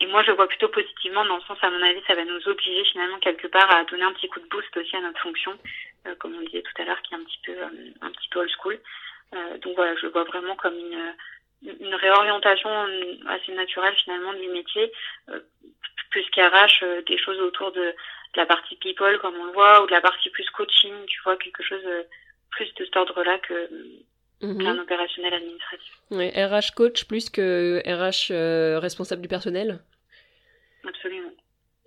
Et moi, je vois plutôt positivement dans le sens, à mon avis, ça va nous obliger finalement quelque part à donner un petit coup de boost aussi à notre fonction, euh, comme on disait tout à l'heure, qui est un petit peu euh, un petit peu old school. Donc voilà, je le vois vraiment comme une une réorientation assez naturelle finalement du métier, plus qu'arrache des choses autour de de la partie people comme on le voit ou de la partie plus coaching, tu vois, quelque chose euh, plus de cet ordre-là que mhm. qu'un opérationnel administratif. Oui, RH coach plus que RH euh, responsable du personnel Absolument.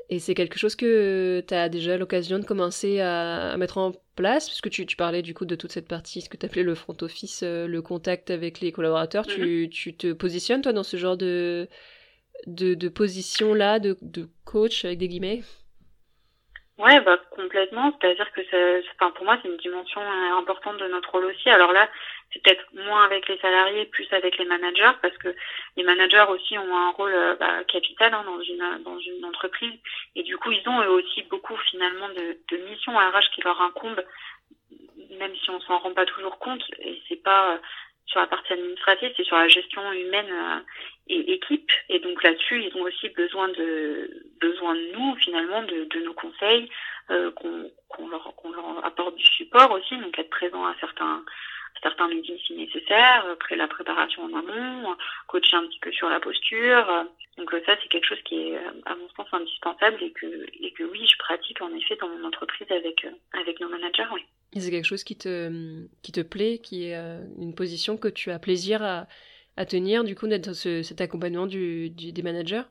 Et c'est quelque chose que tu as déjà l'occasion de commencer à, mettre en place, puisque tu, tu, parlais du coup de toute cette partie, ce que tu appelais le front office, euh, le contact avec les collaborateurs. tu, mhm. tu, te positionnes, toi, dans ce genre de, de, de position-là, de, de coach, avec des guillemets? Ouais, bah complètement. C'est-à-dire que ça, enfin, pour moi, c'est une dimension euh, importante de notre rôle aussi. Alors là, c'est peut-être moins avec les salariés, plus avec les managers, parce que les managers aussi ont un rôle euh, bah, capital hein, dans une dans une entreprise. Et du coup, ils ont eux aussi beaucoup finalement de, de missions RH qui leur incombent, même si on s'en rend pas toujours compte. Et c'est pas euh, sur la partie administrative, c'est sur la gestion humaine euh, et équipe. Et donc là-dessus, ils ont aussi besoin de besoin de nous finalement, de, de nos conseils, euh, qu'on leur, leur apporte du support aussi, donc être présent à certains certains meetings si nécessaire, après la préparation en amont, coacher un petit peu sur la posture. Donc ça, c'est quelque chose qui est, à mon sens, indispensable et que, et que oui, je pratique en effet dans mon entreprise avec, avec nos managers. Oui. Et c'est quelque chose qui te, qui te plaît, qui est euh, une position que tu as plaisir à, à tenir, du coup, d'être ce, cet accompagnement du, du, des managers?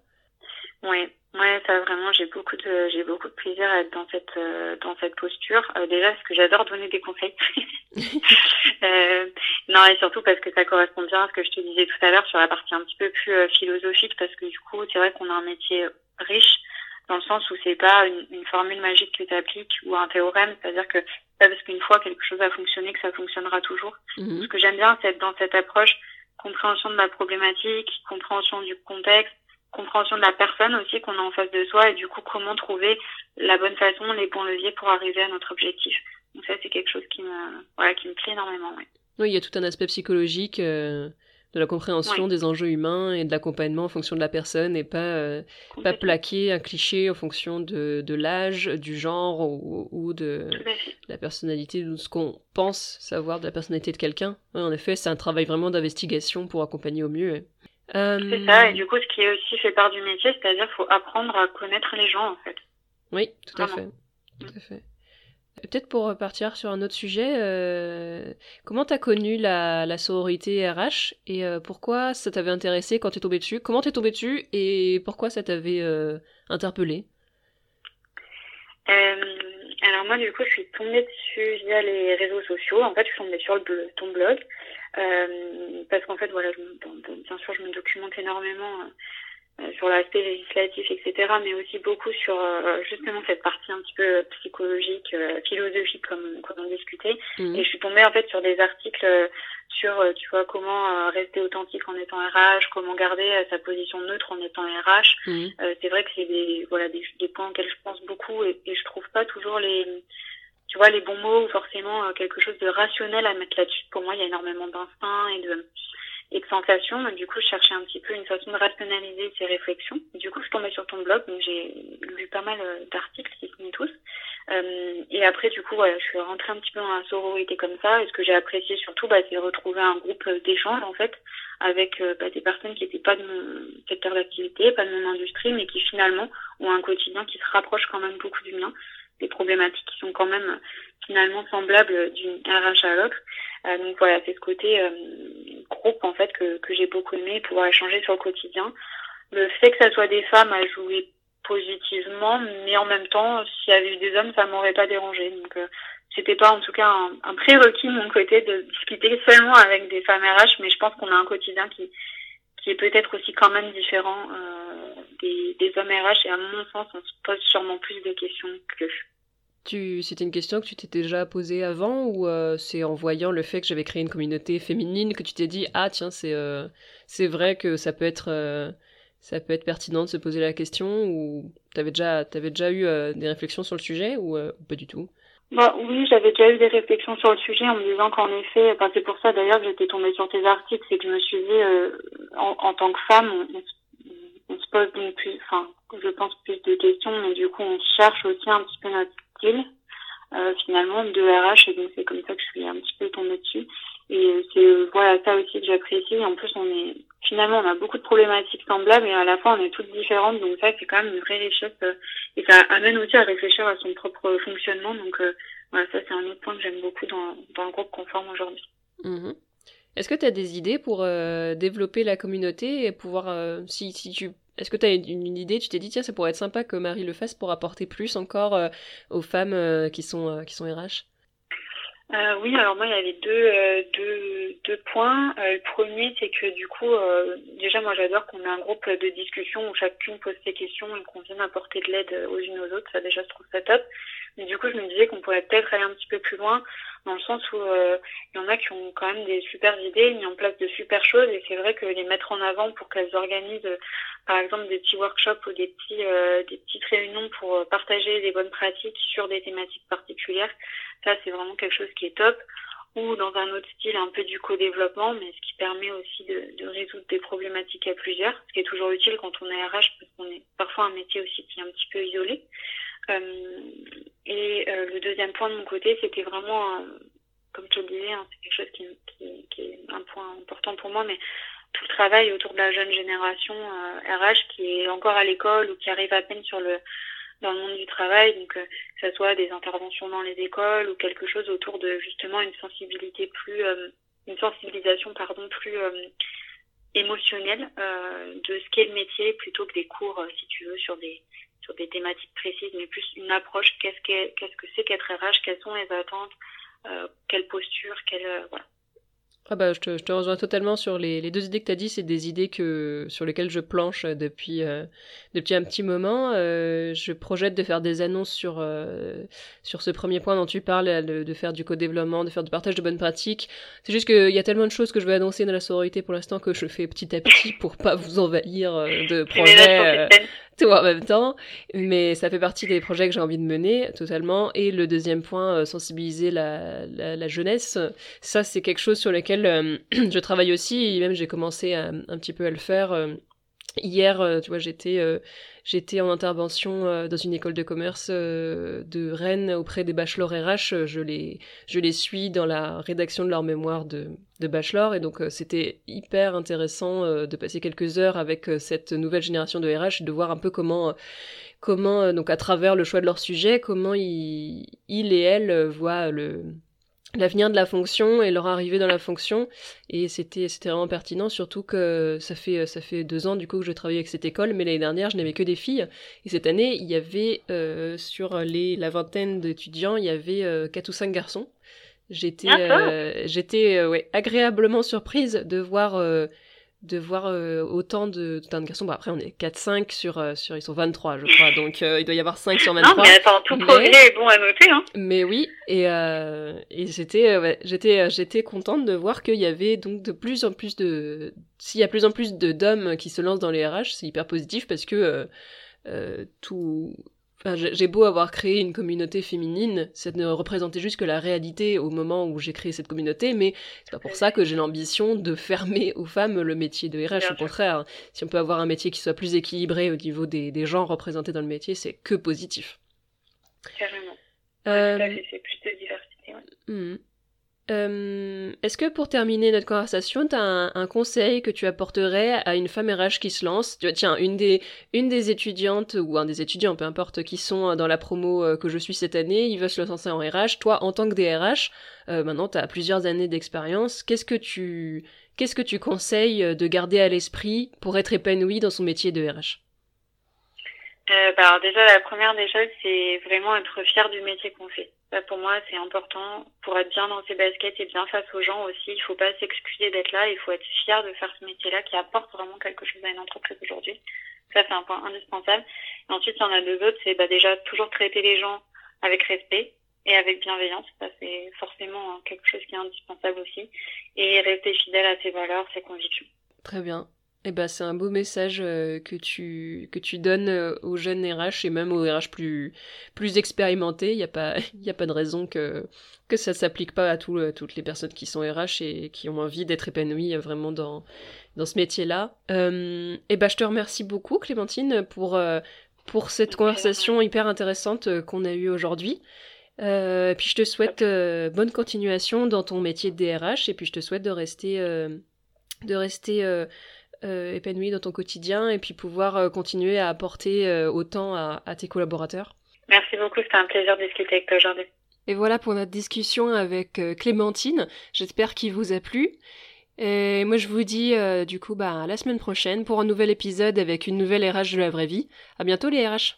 Oui, ouais, ça vraiment, j'ai beaucoup de, j'ai beaucoup de plaisir à être dans cette, euh, dans cette posture. Euh, déjà, parce que j'adore donner des conseils. euh, non, et surtout parce que ça correspond bien à ce que je te disais tout à l'heure sur la partie un petit peu plus philosophique, parce que du coup, c'est vrai qu'on a un métier riche dans le sens où c'est pas une, une, formule magique que tu appliques ou un théorème, c'est-à-dire que pas parce qu'une fois quelque chose a fonctionné que ça fonctionnera toujours. Mhm. Ce que j'aime bien, c'est être dans cette approche compréhension de la problématique, compréhension du contexte, compréhension de la personne aussi qu'on a en face de soi et du coup comment trouver la bonne façon, les bons leviers pour arriver à notre objectif. Donc ça c'est quelque chose qui me voilà qui me plaît énormément. Oui, il y a tout un aspect psychologique. Euh, de la compréhension des enjeux humains et de l'accompagnement en fonction de la personne et pas, euh, pas plaquer un cliché en fonction de, de l'âge, du genre ou, ou de la personnalité, de ce qu'on pense savoir de la personnalité de quelqu'un. en effet, c'est un travail vraiment d'investigation pour accompagner au mieux. Euh... C'est ça, et du coup, ce qui est aussi fait part du métier, c'est-à-dire qu'il faut apprendre à connaître les gens, en fait. Oui, tout à fait. Tout à fait. Peut-être pour repartir sur un autre sujet, euh, comment t'as connu la, la, sororité RH et euh, pourquoi ça t'avait intéressé quand t'es tombé dessus? Comment t'es tombé dessus et pourquoi ça t'avait euh, interpellé euh, Alors moi du coup je suis tombée dessus via les réseaux sociaux. En fait je suis tombée sur le, ton blog parce qu'en fait voilà bien sûr je me documente énormément euh, sur l'aspect législatif, etc., mais aussi beaucoup sur euh, justement cette partie un petit peu psychologique, euh, philosophique, comme, comme on discutait. Mhm. Et je suis tombée en fait sur des articles sur, tu vois, comment rester authentique en étant RH, comment garder sa position neutre en étant RH. Mhm. c'est vrai que c'est des, voilà, des, des, points auxquels je pense beaucoup et, et je trouve pas toujours les, tu vois, les bons mots ou forcément quelque chose de rationnel à mettre là-dessus. Pour moi, il y a énormément d'instinct et de et de sensations. Donc, du coup, je cherchais un petit peu une façon de rationaliser ces réflexions. Du coup, je tombais sur ton blog, donc j'ai lu pas mal euh, d'articles, si ce tous. Euh, et après, du coup, voilà, je suis rentrée un petit peu dans la sororité comme ça. Et ce que j'ai apprécié surtout, bah, c'est retrouver un groupe d'échange, en fait, avec euh, bah, des personnes qui n'étaient pas de mon secteur d'activité, pas de mon industrie, mais qui finalement ont un quotidien qui se rapproche quand même beaucoup du mien. Des problématiques qui sont quand même finalement semblables d'une RH à l'autre. Euh, donc voilà, c'est ce côté euh, groupe en fait que, que j'ai beaucoup aimé, pouvoir échanger sur le quotidien. Le fait que ça soit des femmes a joué positivement, mais en même temps, s'il y avait eu des hommes, ça m'aurait pas dérangé. Donc euh, c'était pas en tout cas un, un, prérequis de mon côté de discuter seulement avec des femmes RH, mais je pense qu'on a un quotidien qui qui est peut-être aussi quand même différent euh, des, hommes RH et à mon sens, on se pose sûrement plus de questions que tu, c'était une question que tu t'es déjà posée avant ou euh, c'est en voyant le fait que j'avais créé une communauté féminine que tu t'es dit ah tiens c'est euh, c'est vrai que ça peut être ça peut être pertinent de se poser la question ou t'avais déjà t'avais déjà eu des réflexions sur le sujet ou pas du tout? Bah, oui, j'avais déjà eu des réflexions sur le sujet en me disant qu'en effet, enfin, c'est pour ça d'ailleurs que j'étais tombée sur tes articles, c'est que je me suis dit, en, en, tant que femme, on, on, se pose donc plus, enfin, je pense plus de questions, mais du coup, on cherche aussi un petit peu notre euh, finalement de RH et donc c'est comme ça que je suis un petit peu tombée dessus et c'est euh, voilà ça aussi que j'apprécie. En plus on est finalement on a beaucoup de problématiques semblables et à la fois on est toutes différentes. Donc ça c'est quand même une vraie richesse euh, et ça amène aussi à réfléchir à son propre fonctionnement. Donc voilà ça c'est un autre point que j'aime beaucoup dans, dans le groupe conforme aujourd'hui. Mm-hmm. Est-ce que tu as des idées pour développer la communauté et pouvoir, si, si tu est-ce que tu as une, idée? Tu t'es dit, tiens, ça pourrait être sympa que Marie le fasse pour apporter plus encore aux femmes qui, sont, qui sont RH euh, oui, alors moi il y avait deux, euh, deux, deux points. Euh, le premier, c'est que du coup, déjà moi j'adore qu'on ait un groupe de discussion où chacune pose ses questions et qu'on vienne apporter de l'aide aux unes aux autres. Ça déjà je trouve ça top. Mais du coup je me disais qu'on pourrait peut-être aller un petit peu plus loin dans le sens où il y en a qui ont quand même des super idées, mis en place de super choses et c'est vrai que les mettre en avant pour qu'elles organisent par exemple des petits workshops ou des petits des petites réunions pour partager des bonnes pratiques sur des thématiques particulières ça, c'est vraiment quelque chose qui est top. Ou dans un autre style, un peu du co-développement, mais ce qui permet aussi de, résoudre des problématiques à plusieurs, ce qui est toujours utile quand on est RH, parce qu'on est parfois un métier aussi qui est un petit peu isolé. Euh, et euh, le deuxième point de mon côté, c'était vraiment, comme je te le disais, hein, c'est quelque chose qui, qui, est un point important pour moi, mais tout le travail autour de la jeune génération RH euh, qui est encore à l'école ou qui arrive à peine sur le dans le monde du travail, donc que ce soit des interventions dans les écoles ou quelque chose autour de justement une sensibilité plus, une sensibilisation pardon plus émotionnelle de ce qu'est le métier plutôt que des cours, si tu veux, sur des sur des thématiques précises, mais plus une approche. Qu'est-ce qu'est-ce que c'est qu'être RH Quelles sont les attentes Quelle posture Quelle voilà. Ah bah, je, te, je te rejoins totalement sur les, les deux idées que tu as dit, c'est des idées que, sur lesquelles je planche depuis, euh, depuis un petit moment. Euh, je projette de faire des annonces sur, euh, sur ce premier point dont tu parles, de, de faire du co-développement, de faire du partage de bonnes pratiques. C'est juste qu'il y a tellement de choses que je veux annoncer dans la sororité pour l'instant que je fais petit à petit pour pas vous envahir de projets tout en même temps. Mais ça fait partie des projets que j'ai envie de mener totalement. Et le deuxième point, euh, sensibiliser la, la, jeunesse. Ça, c'est quelque chose sur lequel euh, je travaille aussi. Et même, j'ai commencé un petit peu à le faire. Euh, hier, tu vois, j'étais J'étais en intervention euh, dans une école de commerce euh, de Rennes auprès des bachelors RH. Je les, je les suis dans la rédaction de leur mémoire de, de bachelor et donc euh, c'était hyper intéressant de passer quelques heures avec cette nouvelle génération de RH et de voir un peu comment comment donc à travers le choix de leur sujet comment ils, ils et elles voient le l'avenir de la fonction et leur arrivée dans la fonction. Et c'était c'était vraiment pertinent surtout que ça fait ça fait deux ans du coup que je travaille avec cette école mais l'année dernière je n'avais que des filles. Et cette année il y avait euh, sur les la vingtaine d'étudiants il y avait euh, quatre ou cinq garçons. J'étais euh, j'étais ouais agréablement surprise de voir de voir euh, autant de, de garçons. Bon, après, on est 4-5 sur, euh, sur. Ils sont 23, je crois. Donc, euh, il doit y avoir 5 sur 23. Non, mais attends, tout mais... est bon à noter. Hein. Mais oui, et, et j'étais ouais, j'étais j'étais contente de voir qu'il y avait donc de plus en plus de. S'il y a plus en plus d'hommes qui se lancent dans les RH, c'est hyper positif parce que. tout, j'ai beau avoir créé une communauté féminine, ça ne représentait juste que la réalité au moment où j'ai créé cette communauté, mais c'est pas pour ça que j'ai l'ambition de fermer aux femmes le métier de RH. au contraire, si on peut avoir un métier qui soit plus équilibré au niveau des, des gens représentés dans le métier, c'est que positif. Carrément. Euh... c'est plus de diversité. Hmm. Euh, est-ce que pour terminer notre conversation, tu as un, conseil que tu apporterais à une femme RH qui se lance? Tiens, une des, une des étudiantes ou un des étudiants, peu importe, qui sont dans la promo euh, que je suis cette année, ils veulent se lancer en RH. Toi, en tant que DRH, euh, maintenant tu as plusieurs années d'expérience, qu'est-ce que tu qu'est-ce que tu conseilles de garder à l'esprit pour être épanoui dans son métier de RH euh, bah alors déjà, la première des choses, c'est vraiment être fier du métier qu'on fait. Ça, pour moi, c'est important pour être bien dans ses baskets et bien face aux gens aussi. Il faut pas s'excuser d'être là. Il faut être fier de faire ce métier-là qui apporte vraiment quelque chose à une entreprise aujourd'hui. Ça, c'est un point indispensable. Ensuite, il y en a deux autres. C'est bah, déjà toujours traiter les gens avec respect et avec bienveillance. Ça, c'est forcément quelque chose qui est indispensable aussi. Et rester fidèle à ses valeurs, ses convictions. Très bien. Eh ben, c'est un beau message euh, que tu que tu donnes euh, aux jeunes RH et même aux RH plus plus expérimentés. Il n'y a pas il a pas de raison que que ça s'applique pas à tout, toutes les personnes qui sont RH et qui ont envie d'être épanouies vraiment dans dans ce métier-là. Euh, eh ben, je te remercie beaucoup Clémentine pour pour cette conversation hyper intéressante qu'on a eue aujourd'hui. Euh, puis je te souhaite bonne continuation dans ton métier de DRH et puis je te souhaite de rester de rester euh, épanoui dans ton quotidien et puis pouvoir euh, continuer à apporter euh, autant à, tes collaborateurs. Merci beaucoup, c'était un plaisir de discuter avec toi aujourd'hui. Et voilà pour notre discussion avec Clémentine. J'espère qu'il vous a plu. Et moi je vous dis du coup bah à la semaine prochaine pour un nouvel épisode avec une nouvelle RH de la vraie vie. À bientôt les RH.